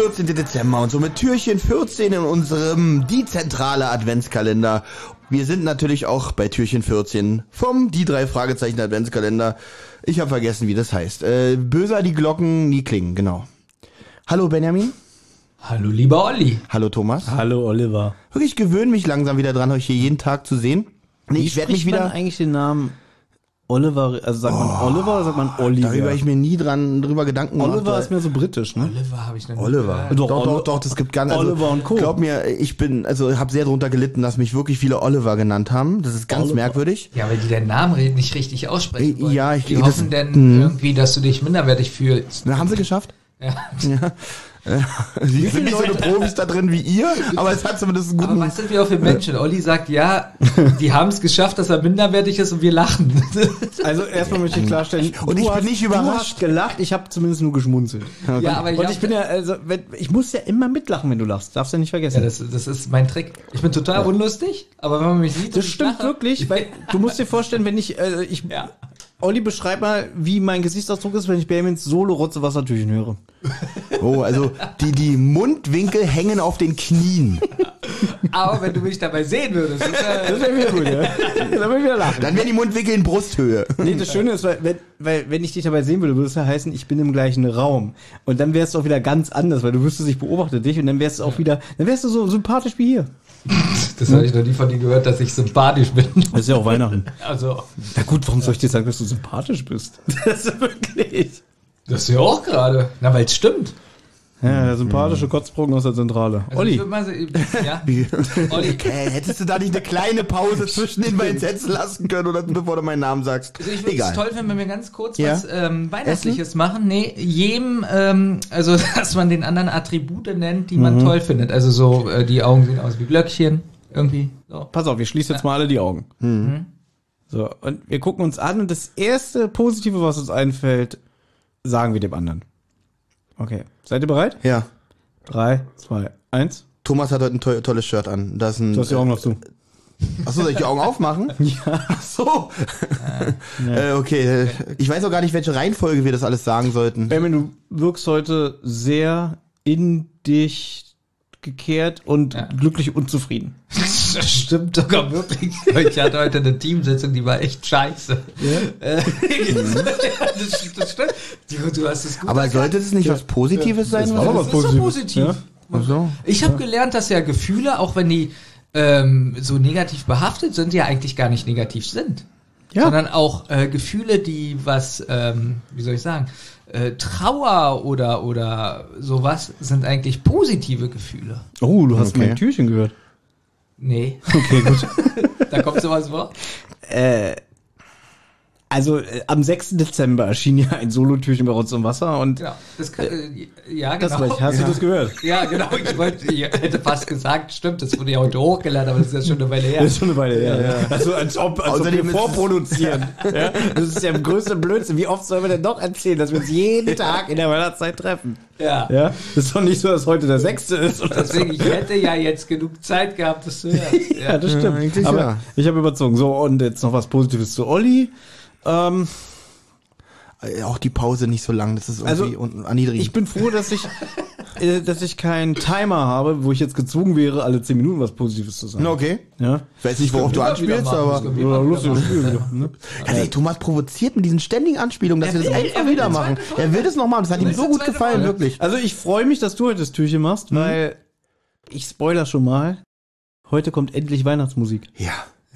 Der 14. Dezember und somit Türchen 14 in unserem Die Zentrale Adventskalender. Wir sind natürlich auch bei Türchen 14 vom Die drei Fragezeichen Adventskalender. Ich habe vergessen, wie das heißt. Äh, böser die Glocken nie klingen, genau. Hallo Benjamin. Hallo lieber Olli. Hallo Thomas. Hallo Oliver. Wirklich gewöhne mich langsam wieder dran, euch hier jeden Tag zu sehen. Nee, ich werde mich wieder. eigentlich den Namen Oliver, also sagt man Oliver oder sagt man Oliver? Darüber ich mir nie dran drüber Gedanken gemacht. Oliver ist mehr so britisch, ne? Oliver habe ich noch Oliver. Doch, Doch, doch, Oli- doch, das gibt ganz also, Oliver und Co. Glaub mir, ich bin, also habe sehr darunter gelitten, dass mich wirklich viele Oliver genannt haben. Das ist ganz Oliver. merkwürdig. Ja, weil die den Namen nicht richtig aussprechen Äh, wollen. ja, ich- die das- hoffen denn Mhm. irgendwie, dass du dich minderwertig fühlst. Na, haben sie geschafft? Ja. Ja. Sie sind nicht so eine Profis da drin wie ihr, aber es hat zumindest einen Aber guten. was sind wir auch für Menschen? Olli sagt, ja, die haben es geschafft, dass er minderwertig ist und wir lachen. Also erstmal möchte ich klarstellen, Und du ich bin hast, nicht Du überrascht. hast gelacht, ich habe zumindest nur geschmunzelt. Ja, aber ich, Und hab- ich bin ja, also, wenn, ich muss ja immer mitlachen, wenn du lachst. Darfst du ja nicht vergessen. ja, das, das ist mein Trick. Ich bin total unlustig, aber wenn man mich sieht, Das stimmt lache- wirklich, weil du musst dir vorstellen, wenn ich, äh, ich, Ja. Olli, beschreib mal, wie mein Gesichtsausdruck ist, wenn ich Benjamins Solo-Rotze-Wassertüchen höre. Oh, also die, die Mundwinkel hängen auf den Knien. Aber wenn du mich dabei sehen würdest, Das wäre wieder gut, ja. Dann würde ich wieder lachen. Dann werden die Mundwinkel in Brusthöhe. Nee, das Schöne ist, weil wenn, weil, wenn ich dich dabei sehen würde, würde es ja heißen, ich bin im gleichen Raum. Und dann wärst du auch wieder ganz anders, weil du wüsstest, ich beobachte dich und dann wärst du auch wieder, dann wärst du so sympathisch wie hier. Das habe ich noch nie von dir gehört, dass ich sympathisch bin. Das ist ja auch Weihnachten. Also, Na gut, warum soll ich dir sagen, dass du sympathisch bist? Das ist wirklich. das ist ja auch gerade. Na, weil es stimmt. Ja, der sympathische Kotzbrocken aus der Zentrale. Also ich Olli, würd mal so, ja, Olli. Äh, hättest du da nicht eine kleine Pause zwischen den beiden Sätzen lassen können, oder bevor du meinen Namen sagst? Also ich würde es toll, wenn wir mir ganz kurz Ja. was ähm, Weihnachtliches machen. Nee, jedem, ähm, also dass man den anderen Attribute nennt, die man Mhm. toll findet. Also so, äh, die Augen sehen aus wie Glöckchen. Irgendwie. So. pass auf, wir schließen jetzt mal alle die Augen. So, und wir gucken uns an und das erste Positive, was uns einfällt, sagen wir dem anderen. Okay. Seid ihr bereit? Ja. Drei, zwei, eins. Thomas hat heute ein to tolles Shirt an. Das ist ein, Du hast die Augen noch zu. Achso, soll ich die Augen aufmachen? Ja. Ach so. Äh, okay. Ich weiß auch gar nicht, welche Reihenfolge wir das alles sagen sollten. Benjamin, du wirkst heute sehr in dich gekehrt und Ja. glücklich und zufrieden. Das stimmt sogar wirklich. Ich hatte heute eine Teamsitzung, die war echt scheiße. Äh, das, das stimmt. Du, du hast es gut Aber sollte es nicht was Positives sein? Das war was- doch Das ist so Positives, positiv. ja? Ach so. Ich habe gelernt, dass ja Gefühle, auch wenn die ähm, so negativ behaftet sind, ja eigentlich gar nicht negativ sind. Ja. Sondern auch äh, Gefühle, die was, ähm, wie soll ich sagen, äh, Trauer oder oder sowas sind eigentlich positive Gefühle. Oh, du hast Okay. mein Türchen gehört. Nee, Okay, gut. da kommt sowas vor. Also äh, am 6. Dezember erschien ja ein Solotürchen bei Rotz und Wasser und Genau. Das kann, äh, ja, das genau. war ich. Hast du das gehört? Ja, genau. Ich wollte, ich hätte fast gesagt, stimmt, das wurde ja heute hochgeladen, aber das ist ja schon eine Weile her. Das ist schon eine Weile her. Also als ob, als ob wir vorproduzieren. ja? Das ist ja der größte Blödsinn. Wie oft sollen wir denn noch erzählen, dass wir uns jeden Tag in der Weihnachtszeit treffen? Ja. Ja? Das ist doch nicht so, dass heute der 6. ist. Oder so. Deswegen, ich hätte ja jetzt genug Zeit gehabt, das zu hören. Ja, das stimmt. Aber ja. ich habe überzogen. So, und jetzt noch was Positives zu Olli. Ähm, Äh, Auch die Pause nicht so lang, das ist irgendwie Also, unten erniedrigend. ich bin froh, dass ich, äh, dass ich keinen Timer habe, wo ich jetzt gezwungen wäre, alle 10 Minuten was Positives zu sagen. Na, okay. Ja. Ich weiß nicht, worauf du anspielst, machen, aber. das Ja, lustiges. Spiel. Ne? Also, ey, Thomas provoziert mit diesen ständigen Anspielungen, dass Er wir das einfach er wieder machen. Er will das noch machen, das hat ihm so gut gefallen, Folge. wirklich. Also ich freue mich, dass du heute das Türchen machst, weil ich spoiler schon mal. Heute kommt endlich Weihnachtsmusik. Ja,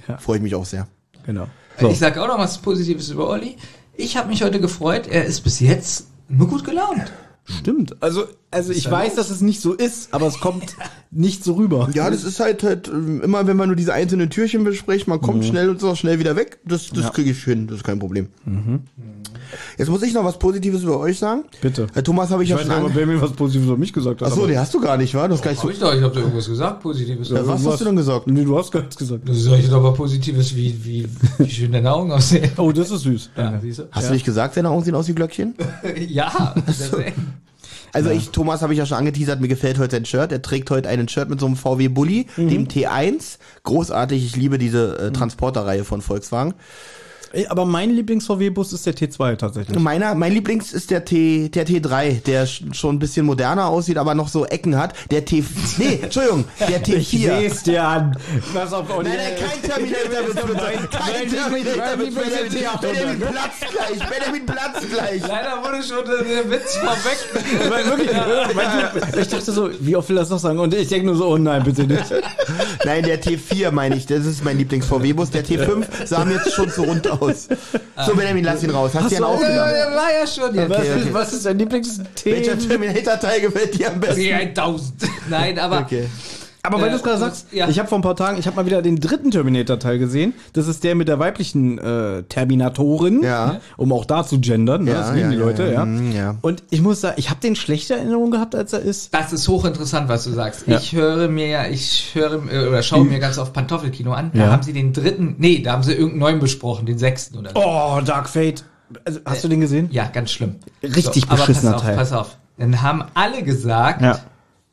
Ja. freue ich mich auch sehr. Genau. Ich sag auch noch was Positives über Olli. Ich habe mich heute gefreut, er ist bis jetzt nur gut gelaunt. Stimmt. Also, also ich weiß, los. dass es nicht so ist, aber es kommt nicht so rüber. Ja, das ist halt, halt ähm, immer, wenn man nur diese einzelnen Türchen bespricht, man kommt schnell und so schnell wieder weg. Das, das Ja. kriege ich hin, das ist kein Problem. Jetzt muss ich noch was Positives über euch sagen. Bitte. Herr Thomas habe ich, Ich ja weiß schon nicht, ob an... Benjamin was Positives über mich gesagt hat. Achso, den hast du gar nicht, wa? Du hast gar nicht so... Hab ich doch, ich habe doch irgendwas gesagt, Positives. Ja, was hast du denn gesagt? Nee, du hast gar nichts gesagt. Das ich doch aber Positives, wie, wie, wie schön deine Augen aussehen. Oh, das ist süß. Ja, siehst du? Hast du nicht gesagt, seine Augen sehen aus wie Glöckchen? Ja, deswegen. Also ich, Thomas habe ich ja schon angeteasert, mir gefällt heute sein Shirt. Er trägt heute einen Shirt mit so einem VW Bulli, dem T1. Großartig, ich liebe diese äh, Transporterreihe von Volkswagen. Aber mein Lieblings-VW-Bus ist der T2 tatsächlich. Meiner, mein Lieblings ist der T, der T3, der sch- schon ein bisschen moderner aussieht, aber noch so Ecken hat. Der T, nee, Entschuldigung, der T4. seh's dir an. Pass auf, Olli. Nein, nein, kein Terminator wird benutzt. Kein Terminator wird benutzt. Benjamin platzt gleich. Benjamin platzt gleich. Leider wurde schon der, der Witz vorweg. Weil wirklich, weil ich dachte so, wie oft will das noch sagen? Und ich denke nur so, oh nein, bitte nicht. Nein, der T4 meine ich. Das ist mein Lieblings-VW-Bus. Der T5 sah mir jetzt schon zu rund aus. So, Benjamin, lass ihn raus. Hast du ihn Ja, aufgenommen? der war ja schon jetzt. Was, okay. Ist, was ist dein Lieblings-T? Welcher Terminator-Teil gefällt dir am besten? T1000. Nein, aber Okay. Aber weil Äh, du es gerade du sagst, ja. ich habe vor ein paar Tagen, ich habe mal wieder den dritten Terminator-Teil gesehen. Das ist der mit der weiblichen äh, Terminatorin, Ja. um auch da zu gendern. Ne? Ja, das lieben die Leute, ja. ja. Mhm, ja. Und ich muss sagen, ich habe den schlechter Erinnerung gehabt, als er ist. das ist hochinteressant, was du sagst. Ich höre mir ja, ich höre äh, oder schaue mir ganz oft Pantoffelkino an. Da haben sie den dritten, nee, da haben sie irgendeinen neuen besprochen, den sechsten oder so. Oh, Dark Fate. Also, hast du den gesehen? Ja, ganz schlimm. Richtig aber beschissener pass auf, Teil. Pass auf. Dann haben alle gesagt, Ja.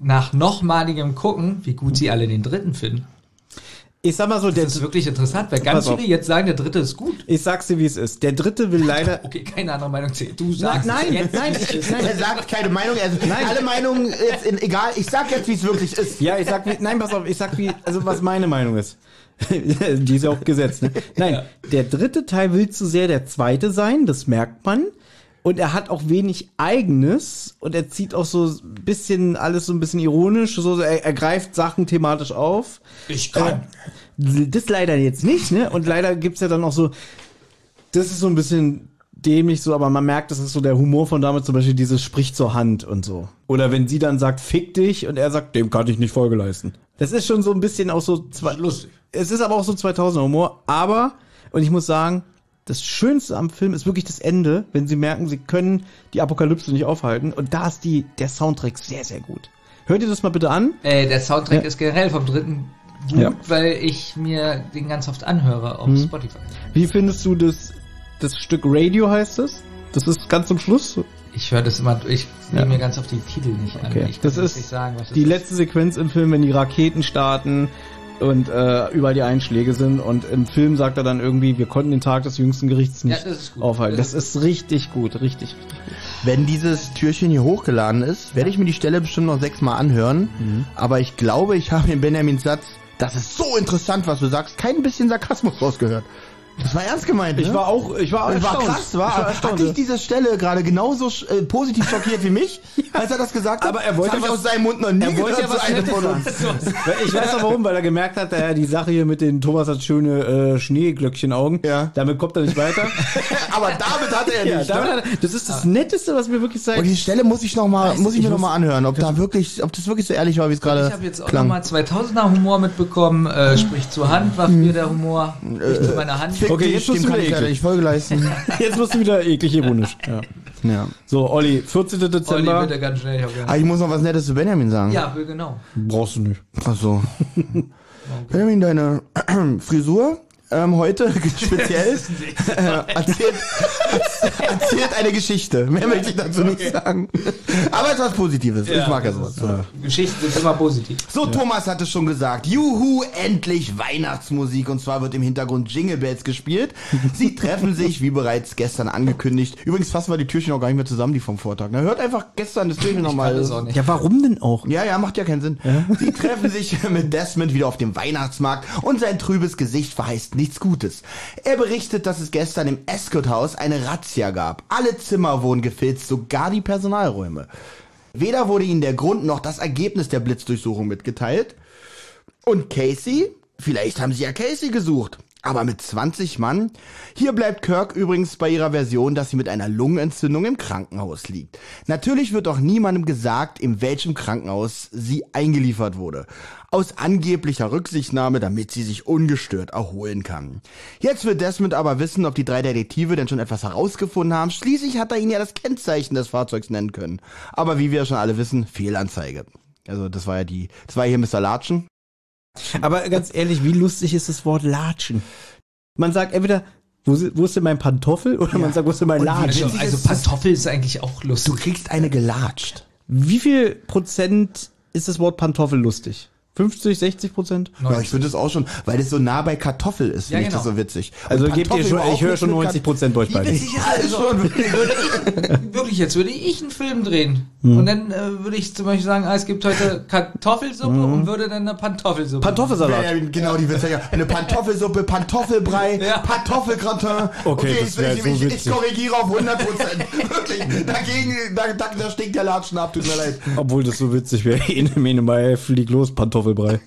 Nach nochmaligem Gucken, wie gut sie alle den dritten finden. Ich sag mal so, der, Das ist wirklich interessant, weil ganz auf. viele jetzt sagen, der dritte ist gut. ich sag's dir, wie es ist. Der dritte will leider. Okay, keine andere Meinung zählt. Du Nein, sagst nein, es jetzt. nein, ich, nein. Er sagt keine Meinung, er Nein. alle Meinungen jetzt in, egal. Ich sag jetzt, wie es wirklich ist. Ja, ich sag, wie, nein, pass auf, ich sag, wie, also was meine Meinung ist. Die ist ja auch gesetzt, ne? Nein, der dritte Teil will zu sehr der zweite sein, das merkt man. Und er hat auch wenig Eigenes und er zieht auch so ein bisschen alles so ein bisschen ironisch, so, er, er greift Sachen thematisch auf. Ich kann. Das leider jetzt nicht, ne? Und leider gibt's ja dann auch so, das ist so ein bisschen dämlich so, aber man merkt, das ist so der Humor von damals, zum Beispiel dieses Sprich zur Hand und so. Oder wenn sie dann sagt, fick dich und er sagt, dem kann ich nicht Folge leisten. Das ist schon so ein bisschen auch so, zwei, lustig. es ist aber auch so 2000er Humor, aber, und ich muss sagen, das Schönste am Film ist wirklich das Ende, wenn sie merken, sie können die Apokalypse nicht aufhalten und da ist die, der Soundtrack sehr, sehr gut. Hört ihr das mal bitte an? Äh, der Soundtrack Ja. ist generell vom dritten gut, Ja. weil ich mir den ganz oft anhöre auf Mhm. Spotify. Wie findest du das, das Stück Radio heißt es? Das ist ganz zum Schluss. Ich höre das immer, ich Ja. nehme mir ganz oft die Titel nicht an. Okay. Ich kann Das ist nicht sagen, was Die ist. letzte Sequenz im Film, wenn die Raketen starten und äh, überall die Einschläge sind und im Film sagt er dann irgendwie, wir konnten den Tag des jüngsten Gerichts nicht Ja, das aufhalten. Das Das ist richtig gut, richtig, richtig gut. Wenn dieses Türchen hier hochgeladen ist, werde ich mir die Stelle bestimmt noch sechsmal anhören. Mhm. Aber ich glaube, ich habe in Benjamins Satz, das ist so interessant, was du sagst, kein bisschen Sarkasmus rausgehört. Das war ernst gemeint, ne? Ich war auch, ich war, das war krass, war. Ich war Hat erstaunt. dich diese Stelle gerade genauso äh, positiv schockiert wie mich, als er das gesagt hat? Aber er wollte das ich was- aus seinem Mund noch nie er wollte ja was eine von uns. Ich weiß auch warum, weil er gemerkt hat, äh, die Sache hier mit den Thomas hat schöne äh, Schneeglöckchenaugen. Ja. Damit kommt er nicht weiter. Aber damit hat er ja, nicht. damit ne? hat er, das ist das Netteste, was mir wirklich Und sagt. die Stelle muss ich noch mal, muss ich ich mir noch muss- mal anhören, ob da wirklich, ob das wirklich so ehrlich war, wie es gerade Ich habe jetzt auch klang. nochmal 2000er Humor mitbekommen. Äh, sprich zur Hand, war mir der Humor. Ich zu meiner Hand. Okay, jetzt musst du ich leider eklig. nicht Folge leisten. Jetzt musst du wieder eklig ironisch. Ja. ja. So, Olli, 14. Olli, Dezember. bitte ganz schnell. Ich hab Ah, ich muss noch was Nettes zu Benjamin sagen. ja, genau. Brauchst du nicht. Ach so. Benjamin, deine Frisur ähm, heute speziell äh, erzählt, erzählt eine Geschichte. Mehr möchte ich dazu nicht sagen. Aber es ist was Positives. ich mag ja sowas. So. Geschichten sind immer positiv. So, Thomas hat es schon gesagt. Juhu, endlich Weihnachtsmusik. Und zwar wird im Hintergrund Jingle Bells gespielt. Sie treffen sich, wie bereits gestern angekündigt. Übrigens fassen wir die Türchen auch gar nicht mehr zusammen, die vom Vortag. Na, hört einfach gestern das Türchen nochmal. Ja, warum denn auch? Ja, ja, macht ja keinen Sinn. Sie treffen sich mit Desmond wieder auf dem Weihnachtsmarkt und sein trübes Gesicht verheißt nichts Gutes. Er berichtet, dass es gestern im Escort-Haus eine Razzia gab. Alle Zimmer wurden gefilzt, sogar die Personalräume. Weder wurde ihnen der Grund noch das Ergebnis der Blitzdurchsuchung mitgeteilt. Und Casey? Vielleicht haben sie ja Casey gesucht. Aber mit 20 Mann? Hier bleibt Kirk übrigens bei ihrer Version, dass sie mit einer Lungenentzündung im Krankenhaus liegt. Natürlich wird auch niemandem gesagt, in welchem Krankenhaus sie eingeliefert wurde. Aus angeblicher Rücksichtnahme, damit sie sich ungestört erholen kann. Jetzt wird Desmond aber wissen, ob die drei Detektive denn schon etwas herausgefunden haben. Schließlich hat er ihnen ja das Kennzeichen des Fahrzeugs nennen können. Aber wie wir schon alle wissen, Fehlanzeige. Also das war ja die, das war hier Mr. Latschen. Aber ganz ehrlich, wie lustig ist das Wort Latschen? Man sagt entweder, wo, wo ist denn mein Pantoffel? Oder man sagt, wo ist denn mein Latschen? Also, also Pantoffel ist eigentlich auch Du lustig. kriegst eine gelatscht. Wie viel Prozent ist das Wort Pantoffel lustig? 50, 60 Prozent? Ja, ich finde es auch schon, weil das so nah bei Kartoffel ist, finde Ja, ich das genau. so witzig. Und Also gebt ihr Pantoffel schon, ich höre schon mit 90 Prozent euch Wie beide. also, wirklich. würde ich, wirklich jetzt würde ich einen Film drehen Hm. und dann äh, würde ich zum Beispiel sagen, ah, es gibt heute Kartoffelsuppe Hm. und würde dann eine Pantoffelsuppe. Pantoffelsalat. Ja, genau, die ja. Eine Pantoffelsuppe, Pantoffelbrei, Ja. Pantoffelgratin. Okay, das wär ich, so ich, ich, korrigiere auf 100 Prozent. Wirklich. Dagegen, da, da, da stinkt der Latschen ab, tut mir leid. Obwohl das so witzig wäre. Ene, mene, mal, flieg los, Pantoffelbrei.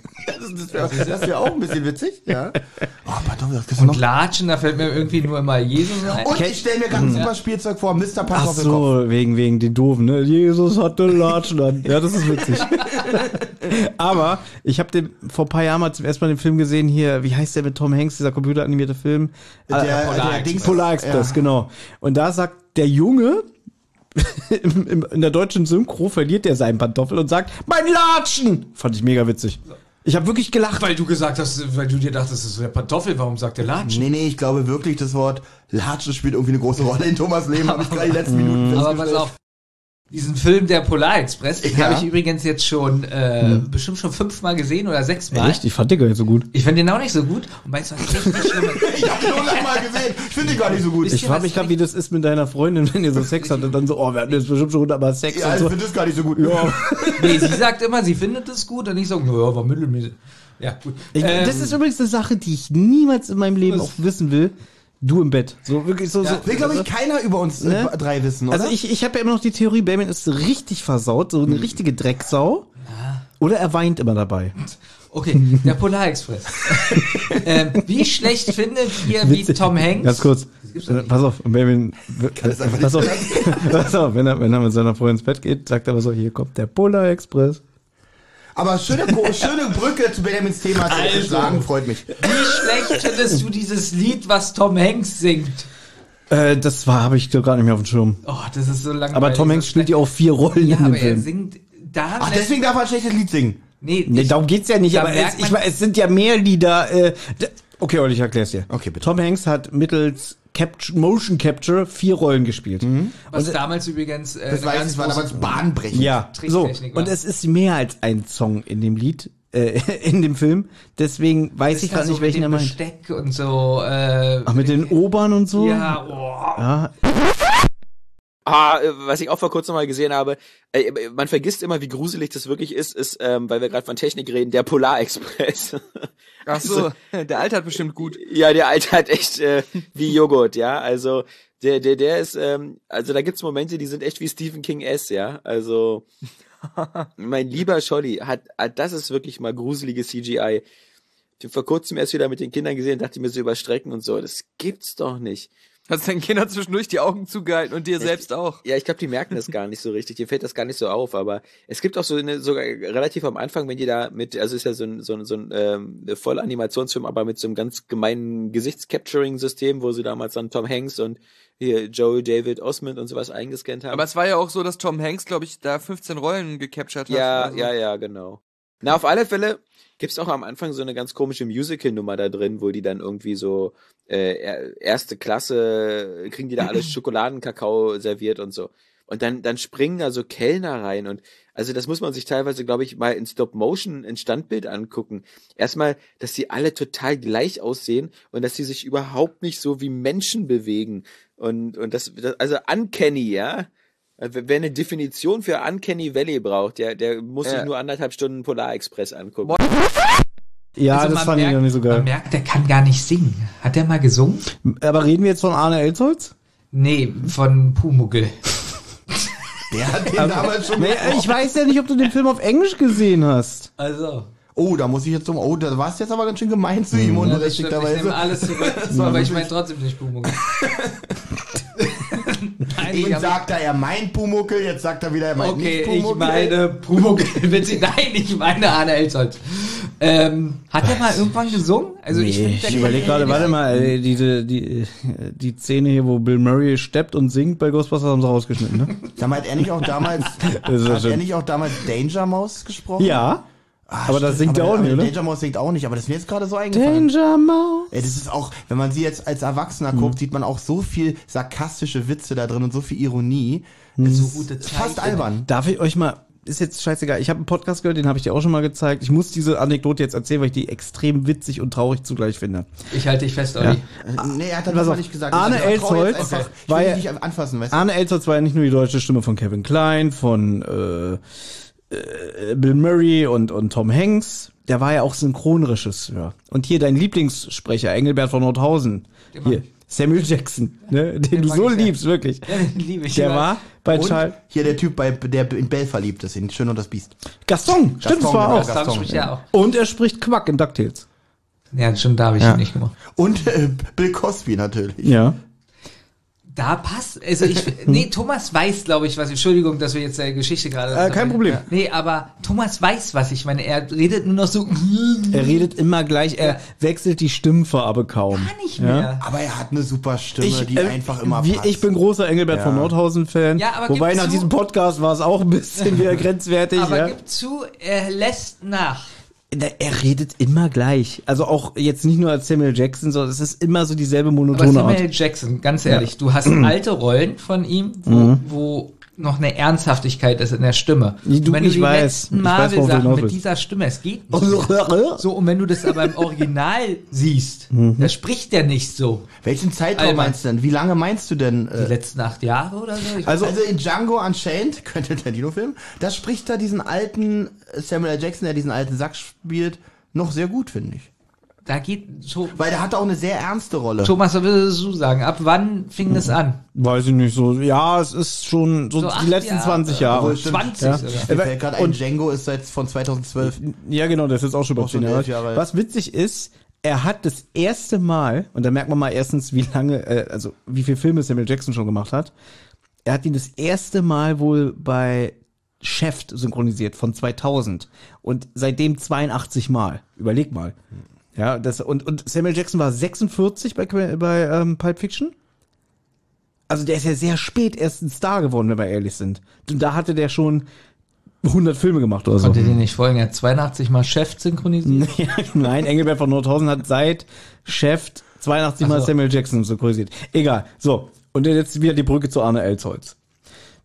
Das, das wäre auch ein bisschen witzig, ja. Oh, Pantoffel, das gibt's noch. Latschen, da fällt mir irgendwie nur immer Jesus ein. Und ich stelle mir gerade ein super Spielzeug vor, Mr. Ach Pantoffelkopf. so, wegen, wegen den Doofen, ne? Jesus hatte Latschen an. Ja, das ist witzig. Aber ich habe den vor ein paar Jahren mal zum ersten Mal den Film gesehen hier, wie heißt der mit Tom Hanks, dieser computeranimierte Film? Der, Äh, der, Polar Dings, Polar Express, Ja. genau. Und da sagt der Junge, im, im, in der deutschen Synchro verliert er seinen Pantoffel und sagt, mein Latschen! Fand ich mega witzig. Ich habe wirklich gelacht. Weil du gesagt hast, weil du dir dachtest, es wäre Pantoffel, warum sagt der Latschen? Nee, nee, ich glaube wirklich, das Wort Latschen spielt irgendwie eine große Rolle in Thomas Leben, habe ich gerade die letzten Minuten Aber pass auf. Diesen Film der Polar Express, den Ja. habe ich übrigens jetzt schon äh, bestimmt schon fünfmal gesehen oder sechsmal. Echt? Ich fand den gar nicht so gut. Ich fand den auch nicht so gut. Und weißt du, was richtig schlimm? Ich habe ihn nur einmal gesehen. Ich finde ihn gar nicht so gut. Wisst Ich frage mich gerade, wie das ist mit deiner Freundin, wenn ihr so Sex hattet und dann so, oh, wir hatten jetzt bestimmt schon hundertmal Sex ja, und ich so. finde das gar nicht so gut. Ja. Nee, sie sagt immer, sie findet es gut und ich sage, naja, war mittelmäßig. Ja, gut. Ich, Ähm, das ist übrigens eine Sache, die ich niemals in meinem Leben auch wissen will. Du im Bett. So wirklich so. Ja. so Will, glaube ich, keiner über uns äh, Ne? drei wissen, oder? also ich, ich habe ja immer noch die Theorie, Benjamin ist richtig versaut, so eine richtige Drecksau. Oder er weint immer dabei. Okay, der Polar Express. ähm, wie schlecht findet ihr, wie Witzig. Tom Hanks? Ganz kurz. Äh, Pass auf, Benjamin. Pass auf, pass auf wenn, er, wenn er mit seiner Freundin ins Bett geht, sagt er aber so, hier kommt der Polar Express. Aber schöne, schöne Brücke zu Benjamins Thema zu Also. schlagen, freut mich. Wie schlecht findest du dieses Lied, was Tom Hanks singt? Äh, das war, habe ich gar nicht mehr auf dem Schirm. Oh, das ist so langweilig. Aber Tom Hanks spielt ja auch vier Rollen Ja, in dem aber er Film. singt da. Ach, deswegen darf er ein schlechtes Lied singen. Nee, Nee, ich- darum geht's ja nicht, aber es, ich, es sind ja mehr Lieder. Äh, okay, Olli, ich erklär's dir. Okay, bitte. Tom Hanks hat mittels Capture, Motion Capture vier Rollen gespielt. was damals übrigens äh, Das weiß ganz ich, war damals bahnbrechend. Ja, so. Tricktechnik war. Und es ist mehr als ein Song in dem Lied, äh, in dem Film. Deswegen weiß ich da gerade so nicht, welchen mit er dem meint. Besteck und so. Äh, Ach, mit den Obern und so? Ja, oh. Ja, Ah, äh, was ich auch vor kurzem mal gesehen habe, äh, äh, man vergisst immer, wie gruselig das wirklich ist, ist, ähm, weil wir gerade von Technik reden, der Polarexpress. Ach so, der Alte hat bestimmt gut. ja, der Alte hat echt äh, wie Joghurt, ja. Also der, der, der ist, ähm, also da gibt's Momente, die sind echt wie Stephen King S, ja. Also mein lieber Scholli, hat, hat das ist wirklich mal gruselige CGI. Ich hab vor kurzem erst wieder mit den Kindern gesehen, dachte mir so überstrecken und so, das gibt's doch nicht. Hast deinen Kindern zwischendurch die Augen zugehalten und dir selbst auch. Ja, ich glaube, die merken das gar nicht so richtig. Dir fällt das gar nicht so auf, aber es gibt auch so eine, sogar relativ am Anfang, wenn die da mit, also ist ja so ein, so ein, so ein ähm, voller Animationsfilm, aber mit so einem ganz gemeinen Gesichtscapturing-System, wo sie damals dann Tom Hanks und hier Joe David Osmond und sowas eingescannt haben. Aber es war ja auch so, dass Tom Hanks, glaube ich, da 15 Rollen gecaptured hat. ja, Also. ja, ja, genau. Na, auf alle Fälle gibt's auch am Anfang so eine ganz komische Musical-Nummer da drin, wo die dann irgendwie so äh, er- erste Klasse kriegen die da alles Schokoladenkakao serviert und so. Und dann, dann springen da so Kellner rein und also das muss man sich teilweise, glaube ich, mal in Stop Motion ein Standbild angucken. Erstmal, dass die alle total gleich aussehen und dass sie sich überhaupt nicht so wie Menschen bewegen. Und, und das, das also uncanny, ja. Also Wer eine Definition für Uncanny Valley braucht, der, der muss Ja. sich nur anderthalb Stunden Polar Express angucken. ja Also das man fand ich merkt- noch nicht so Man geil. merkt, der kann gar nicht singen. Hat der mal gesungen? Aber reden wir jetzt von Arne Elsholz? Nee, von Pumuckel. Der hat den damals schon. Nee, ich weiß ja nicht, ob du den Film auf Englisch gesehen hast. Also. Oh, da muss ich jetzt um. Oh, da warst jetzt aber ganz schön gemein zu ihm, Ja, das stimmt, ich nehme alles zurück. aber ich meine trotzdem nicht Pumuckel. Nein, ich Eben sagt er, er meint Pumuckel, jetzt sagt er wieder, er meint Okay, nicht ich Pumuckel. meine Pumuckel. Bitte, nein, ich meine Arne Elsholz. Ähm, hat er mal irgendwann gesungen? Also ich, nee, find, der ich überlege gerade, warte mal, äh, diese, die, die Szene hier, wo Bill Murray steppt und singt bei Ghostbusters, haben sie rausgeschnitten, ne? Sag mal, hat er nicht auch damals, hat er nicht auch damals Danger Mouse gesprochen? Ja, Ah, aber das stimmt, singt er auch aber nicht, oder? Danger Mouse singt auch nicht, aber das ist mir jetzt gerade so eingefallen. Danger Mouse. Ey, das ist auch, wenn man sie jetzt als Erwachsener Mhm. guckt, sieht man auch so viel sarkastische Witze da drin und so viel Ironie. Es So ist gute Zeit, fast albern. Darf ich euch mal ist jetzt scheißegal. Ich habe einen Podcast gehört, den habe ich dir auch schon mal gezeigt. Ich muss diese Anekdote jetzt erzählen, weil ich die extrem witzig und traurig zugleich finde. Ich halte dich fest, Olli. Äh, nee, er hat das mal nicht gesagt. Arne Elsholz einfach. Ich war will ja- dich nicht anfassen, weißt du? Arne Elsholz war ja nicht nur die deutsche Stimme von Kevin Klein, von äh, äh, Bill Murray und, und Tom Hanks. Der war ja auch Synchronregisseur. Und hier dein Lieblingssprecher, Engelbert von Nordhausen. Hier, Samuel Jackson, ne, den du mag so liebst, wirklich. Liebe ich Der immer. war bei Charles hier der Typ, bei, der in Bell verliebt ist, in Schön und das Biest. Gaston, stimmt, das war genau, auch. Gaston. Gaston spricht ja auch. Und er spricht Quack in DuckTales. Ja, stimmt, da habe ich Ja. ihn nicht gemacht. Und äh, Bill Cosby natürlich. Ja. Da passt, also ich, nee, Thomas weiß, glaube ich, was, Entschuldigung, dass wir jetzt der Geschichte gerade. Äh, kein Problem. Nee, aber Thomas weiß, was ich meine. Er redet nur noch so, Er redet immer gleich, er wechselt die Stimmfarbe kaum. gar nicht mehr. Aber er hat eine super Stimme, Ich, die äh, einfach immer wie, passt. ich bin großer Engelbert von Nordhausen-Fan. Ja, aber Wobei nach zu- diesem Podcast war es auch ein bisschen wieder grenzwertig. Aber ja. gib zu, er lässt nach. Er redet immer gleich. Also auch jetzt nicht nur als Samuel Jackson, sondern es ist immer so dieselbe Aber monotone Art. Samuel Jackson, ganz ehrlich, du hast alte Rollen von ihm, wo, Mhm. wo noch eine Ernsthaftigkeit ist in der Stimme. Du, Und wenn du ich die weiß. letzten du Marvel-Sachen mit dieser Stimme, es geht nicht. mehr. So, und wenn du das aber im Original siehst, Mhm. da spricht der nicht so. Welchen Zeitraum Alter. meinst du denn? Wie lange meinst du denn? Die Äh, letzten acht Jahre oder so? Ich also, also in Django Unchained, könnte der Dino-Film, da spricht er diesen alten Samuel L. Jackson, der diesen alten Sack spielt, noch sehr gut, finde ich. Da geht so. Weil der hat auch eine sehr ernste Rolle. Thomas, was würdest du sagen? Ab wann fing das an? Weiß ich nicht so. Ja, es ist schon so, So die letzten Jahre. 20 Jahre. Stimmt. 20 Ja. sogar. Gerade ein, Django ist seit von 2012. Ja, genau, das ist jetzt auch schon über Auch schon 10 Jahre. Jahre. Was witzig ist, er hat das erste Mal, und da merkt man mal erstens, wie lange, äh, also wie viele Filme Samuel Jackson schon gemacht hat. Er hat ihn das erste Mal wohl bei Chef synchronisiert von 2000 und seitdem 82 Mal. Überleg mal. Ja, das und und Samuel Jackson war 46 bei bei ähm, Pulp Fiction. Also der ist ja sehr spät erst ein Star geworden, wenn wir ehrlich sind. Und da hatte der schon 100 Filme gemacht oder so. Konnte dir nicht folgen? Er hat 82 Mal Chef synchronisiert. Nein, Engelbert von Nordhausen hat seit Chef 82 Mal so. Samuel Jackson synchronisiert. Egal. So. Und jetzt wieder die Brücke zu Arne Elsholz.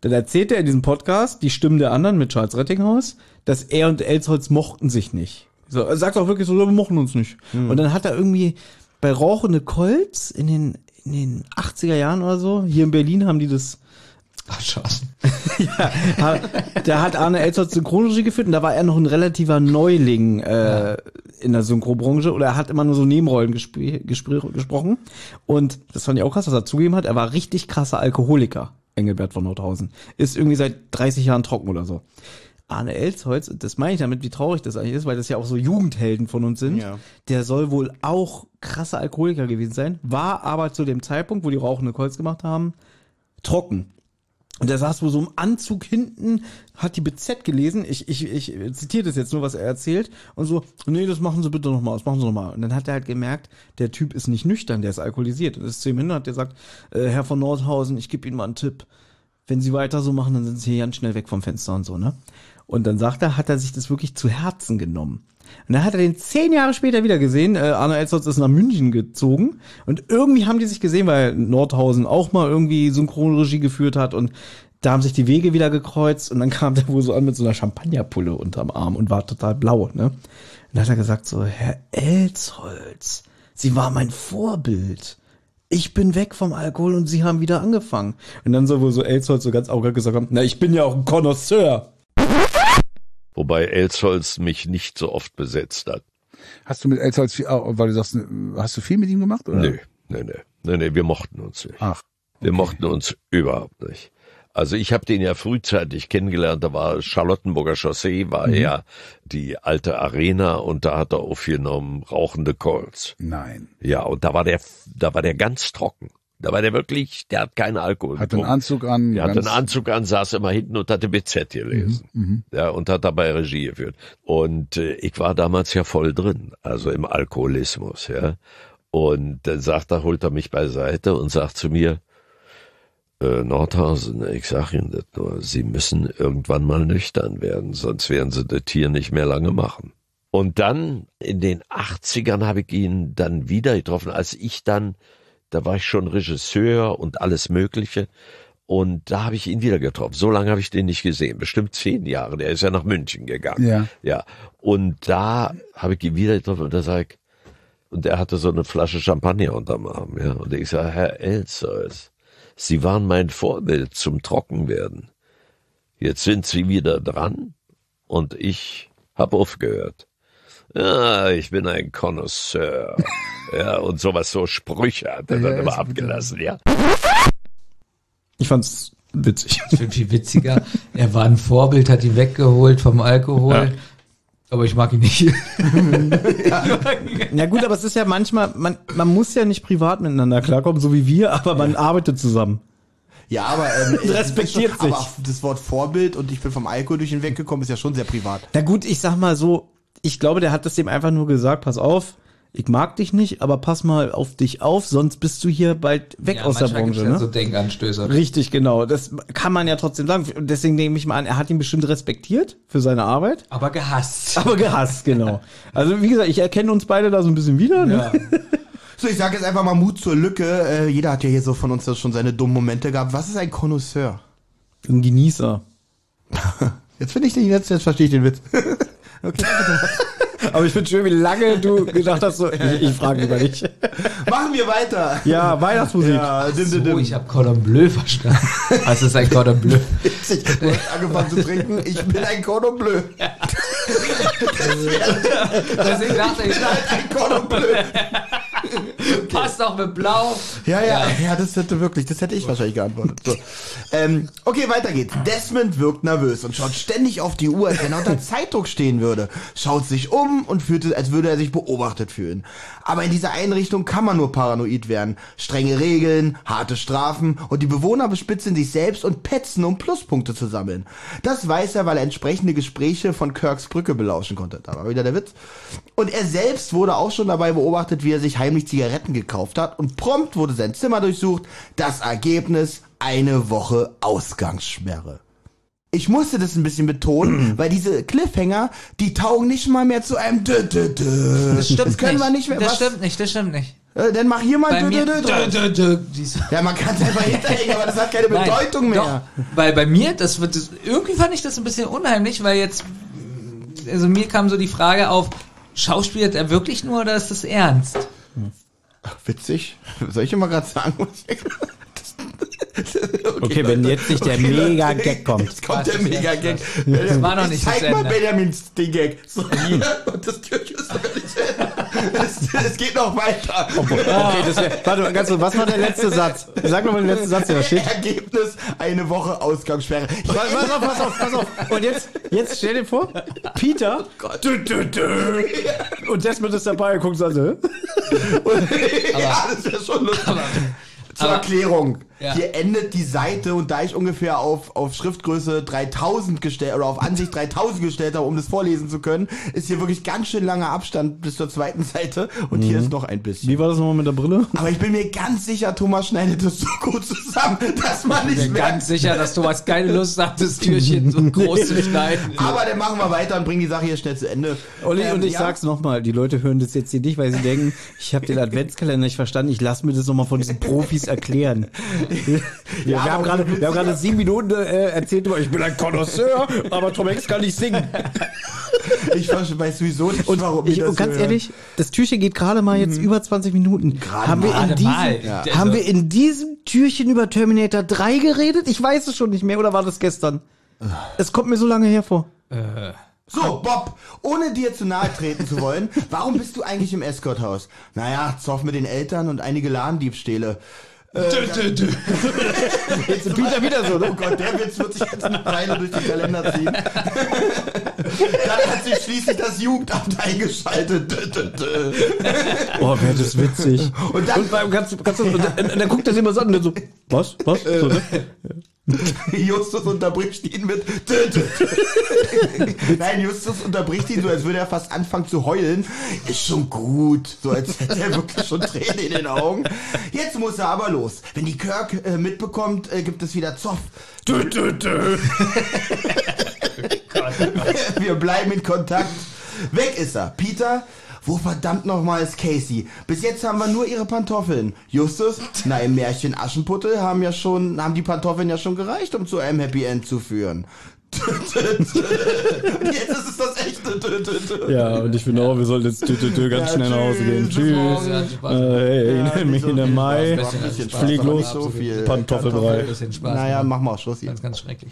Dann erzählt er in diesem Podcast die Stimmen der anderen mit Charles Rettinghaus, dass er und Elsholz mochten sich nicht. So, er sagt auch wirklich so, wir mochten uns nicht. Und dann hat er irgendwie bei Rauchende Kolz in den, in den 80er Jahren oder so, hier in Berlin haben die das Ach, Chancen. Ha- da hat Arne Elsholz Synchronregie geführt und da war er noch ein relativer Neuling äh, in der Synchronbranche oder er hat immer nur so Nebenrollen gespr gespr gesprochen und das fand ich auch krass, dass er zugegeben hat, er war richtig krasser Alkoholiker, Engelbert von Nordhausen. Ist irgendwie seit 30 Jahren trocken oder so. Arne Elsholz, das meine ich damit, wie traurig das eigentlich ist, weil das ja auch so Jugendhelden von uns sind, Ja. der soll wohl auch krasser Alkoholiker gewesen sein, war aber zu dem Zeitpunkt, wo die rauchende Kolz gemacht haben, trocken. Und er saß wohl so im Anzug hinten, hat die BZ gelesen. Ich, ich, ich zitiere das jetzt nur, was er erzählt. Und so, nee, das machen Sie bitte nochmal, das machen Sie nochmal. Und dann hat er halt gemerkt, der Typ ist nicht nüchtern, der ist alkoholisiert. Und ist zu ihm hin hat gesagt, äh, Herr von Nordhausen, ich gebe Ihnen mal einen Tipp. Wenn Sie weiter so machen, dann sind Sie hier ganz schnell weg vom Fenster und so, ne? Und dann sagt er, hat er sich das wirklich zu Herzen genommen. Und dann hat er den zehn Jahre später wieder gesehen. Äh, Arno Elsholz ist nach München gezogen. Und irgendwie haben die sich gesehen, weil Nordhausen auch mal irgendwie Synchronregie geführt hat. Und da haben sich die Wege wieder gekreuzt. Und dann kam der wohl so an mit so einer Champagnerpulle unterm Arm und war total blau, ne? Und dann hat er gesagt so, Herr Elsholz, Sie war mein Vorbild. Ich bin weg vom Alkohol und Sie haben wieder angefangen. Und dann soll wohl so Elsholz so ganz arrogant gesagt haben, na, ich bin ja auch ein Connoisseur. Wobei Elsholz mich nicht so oft besetzt hat. Hast du mit Elsholz, viel- oh, weil du sagst, hast du viel mit ihm gemacht? Oder? Nö, nee, nee, nee, nee, wir mochten uns nicht. Ach. Wir mochten uns überhaupt nicht. Also ich habe den ja frühzeitig kennengelernt, da war Charlottenburger Chaussee, war ja die alte Arena und da hat er aufgenommen rauchende Colts. Nein. Ja, und da war der, da war der ganz trocken. Da war der wirklich, der hat keinen Alkohol Hat einen getrunken. Anzug an. Er hatte einen Anzug an, saß immer hinten und hatte BZ gelesen. Ja, und hat dabei Regie geführt. Und äh, ich war damals ja voll drin, also im Alkoholismus, ja. Und dann sagt er, holt er mich beiseite und sagt zu mir, äh, Nordhausen, ich sag Ihnen das nur, Sie müssen irgendwann mal nüchtern werden, sonst werden Sie das hier nicht mehr lange machen. Und dann in den 80ern habe ich ihn dann wieder getroffen, als ich dann, da war ich schon Regisseur und alles Mögliche. Und da habe ich ihn wieder getroffen. So lange habe ich den nicht gesehen. Bestimmt zehn Jahre. Der ist ja nach München gegangen. Ja. Ja. Und da habe ich ihn wieder getroffen und da sag ich, und er hatte so eine Flasche Champagner unterm Arm, ja. Und ich sage, Herr Elsers, Sie waren mein Vorbild zum Trockenwerden. Jetzt sind Sie wieder dran und ich habe aufgehört. Ja, ich bin ein Connoisseur. ja, und sowas, so Sprüche hat er dann Ja, immer ist gut, abgelassen, ja. Ich fand's witzig. Ich finde viel witziger. Er war ein Vorbild, hat ihn weggeholt vom Alkohol. Aber ich mag ihn nicht. Ja gut, aber es ist ja manchmal, man, man muss ja nicht privat miteinander klarkommen, so wie wir, aber man arbeitet zusammen. Ja, aber ähm, es Respektiert schon, sich. Aber das Wort Vorbild und ich bin vom Alkohol durch ihn weggekommen, ist ja schon sehr privat. Na gut, ich sag mal so, ich glaube, der hat das dem einfach nur gesagt, pass auf, ich mag dich nicht, aber pass mal auf dich auf, sonst bist du hier bald weg Ja, aus der Branche. ja Ne? so Denkanstöße. Richtig, genau. Das kann man ja trotzdem sagen. Und deswegen nehme ich mal an, er hat ihn bestimmt respektiert für seine Arbeit, Aber gehasst. aber gehasst, genau. Also wie gesagt, ich erkenne uns beide da so ein bisschen wieder. Ne? Ja. So, ich sage jetzt einfach mal Mut zur Lücke. Äh, jeder hat ja hier so von uns schon seine dummen Momente gehabt. Was ist ein Connoisseur? Ein Genießer. Jetzt finde ich den jetzt, jetzt verstehe ich den Witz. okay, Aber ich finde schön, wie lange du gedacht hast, so, ich, ich frage lieber nicht. machen wir weiter. Ja, Weihnachtsmusik. Ja, dim, dim, So, dim. ich habe Cordon Bleu verstanden. Was ist ein Cordon Bleu? Ich habe angefangen zu trinken. Ich bin ein Cordon Bleu. Deswegen dachte ich, Ein Cordon Bleu. Passt auch mit Blau. Ja, ja, ja, das hätte wirklich, das hätte ich wahrscheinlich geantwortet. So. Ähm, okay, weiter geht's. Desmond wirkt nervös und schaut ständig auf die Uhr, als wenn er unter Zeitdruck stehen würde. Schaut sich um und fühlt es, als würde er sich beobachtet fühlen. Aber in dieser Einrichtung kann man nur paranoid werden. Strenge Regeln, harte Strafen und die Bewohner bespitzen sich selbst und petzen, um Pluspunkte zu sammeln. Das weiß er, weil er entsprechende Gespräche von Kirks Brücke belauschen konnte. Da war wieder der Witz. Und er selbst wurde auch schon dabei beobachtet, wie er sich heimlich Zigaretten gekauft hat und prompt wurde sein Zimmer durchsucht. Das Ergebnis eine Woche Ausgangssperre. Ich musste das ein bisschen betonen, weil diese Cliffhanger, die taugen nicht mal mehr zu einem Dö -dö -dö. Das stimmt können wir nicht mehr. Das was? stimmt nicht, das stimmt nicht. Äh, dann mach hier mal Bei Dö -dö -dö dö, Ja, man kann es einfach hinterlegen, aber das hat keine Nein, Bedeutung mehr. Doch, weil bei mir, das wird, das, irgendwie fand ich das ein bisschen unheimlich, weil jetzt, also mir kam so die Frage auf, schauspielert er wirklich nur oder ist das ernst? Ach, witzig. Soll ich mal gerade sagen, was ich Okay, wenn jetzt nicht der Mega-Gag kommt. Jetzt kommt der Mega-Gag. Das war noch nicht Zeig mal Ende. Benjamins den Gag. So, und das Türchen ist noch nicht. Es, es geht noch weiter. Okay, das wär, warte mal, ganz kurz, was war der letzte Satz? Sag mal den letzten Satz, der da steht. Ergebnis, eine Woche Ausgangssperre. Pass auf, pass auf, pass auf. Und jetzt, jetzt stell dir vor, Peter dü, dü, dü. und Desmond ist dabei und guckt so an, so, ja, das wäre schon lustig. Zur aber- Erklärung. Ja. Hier endet die Seite und da ich ungefähr auf, auf Schriftgröße 3000 gestellt oder auf Ansicht 3000 gestellt habe, um das vorlesen zu können, ist hier wirklich ganz schön langer Abstand bis zur zweiten Seite und hier ist noch ein bisschen. Wie war das nochmal mit der Brille? Aber ich bin mir ganz sicher, Thomas schneidet das so gut zusammen, dass man Ich nicht bin mehr. ganz sicher, dass Thomas keine Lust hat, das Türchen so groß zu schneiden. Aber dann machen wir weiter und bringen die Sache hier schnell zu Ende. Olli, Ähm, und ich ja. sag's nochmal, die Leute hören das jetzt hier nicht, weil sie denken, ich habe den Adventskalender nicht verstanden, ich lass mir das nochmal von diesen Profis erklären. Ja, wir, aber haben gerade, wir haben gerade sieben Minuten äh, erzählt, über, ich bin ein Connoisseur, aber Tom Hanks kann nicht singen. Ich weiß sowieso nicht, Und, warum ich, wir das und ganz hören. ehrlich, das Türchen geht gerade mal jetzt über 20 Minuten. haben wir, in Gerade diesem, mal. Ja. haben wir in diesem Türchen über Terminator 3 geredet? Ich weiß es schon nicht mehr, oder war das gestern? Es kommt mir so lange hervor. So, Bob, ohne dir zu nahe treten zu wollen, warum bist du eigentlich im Escort-Haus? Naja, Zoff mit den Eltern und einige Ladendiebstähle. Jetzt ist Peter wieder so, Oh ne? Gott, der Witz wird sich jetzt eine Weile durch den Kalender ziehen. Dann hat sich schließlich das Jugendamt eingeschaltet. Oh, wäre das witzig. Und dann, Und beim ganz, ganz, und, dann- und dann guckt er sich immer so an und dann so, was, was? So, ne? Justus unterbricht ihn mit. Nein, Justus unterbricht ihn so, als würde er fast anfangen zu heulen. Ist schon gut. So als hätte er wirklich schon Tränen in den Augen. Jetzt muss er aber los. Wenn die Kirk äh, mitbekommt, äh, gibt es wieder Zoff. Wir bleiben in Kontakt. Weg ist er. Peter Wo verdammt nochmal ist Casey? Bis jetzt haben wir nur ihre Pantoffeln. Justus? Na, im Märchen Aschenputtel haben ja schon, haben die Pantoffeln ja schon gereicht, um zu einem Happy End zu führen. jetzt ist es das echte. Ja, und ich finde auch, wir sollten jetzt tü, tü, tü, ganz Ja, schnell nach Hause gehen. tschüss. Ja. Äh, hey, Ja, nicht in so der viel Mai. Spaß, Flieg los. so viel. Pantoffelbrei. Spaß. Naja, machen. mach mal Schluss hier. Ganz, ganz schrecklich.